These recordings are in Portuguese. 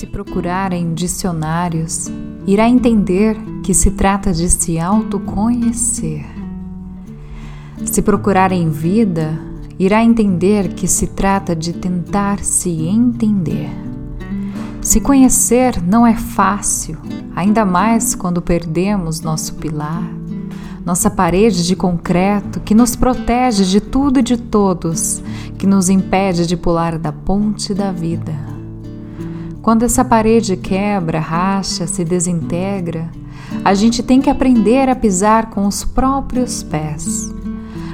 Se procurar em dicionários, irá entender que se trata de se autoconhecer. Se procurar em vida, irá entender que se trata de tentar se entender. Se conhecer não é fácil, ainda mais quando perdemos nosso pilar, nossa parede de concreto que nos protege de tudo e de todos, que nos impede de pular da ponte da vida. Quando essa parede quebra, racha, se desintegra, a gente tem que aprender a pisar com os próprios pés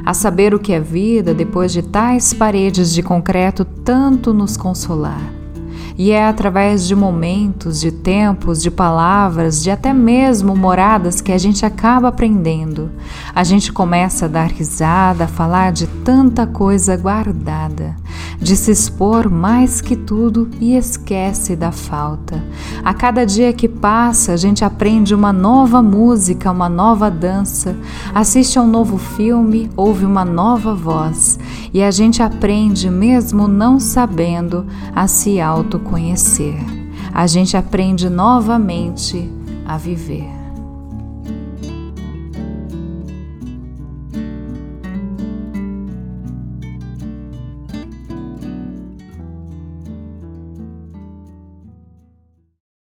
a saber o que é vida depois de tais paredes de concreto tanto nos consolar. E é através de momentos, de tempos, de palavras, de até mesmo moradas que a gente acaba aprendendo. A gente começa a dar risada, a falar de tanta coisa guardada, de se expor mais que tudo e esquece da falta. A cada dia que passa, a gente aprende uma nova música, uma nova dança, assiste a um novo filme, ouve uma nova voz e a gente aprende mesmo não sabendo a se auto conhecer. A gente aprende novamente a viver.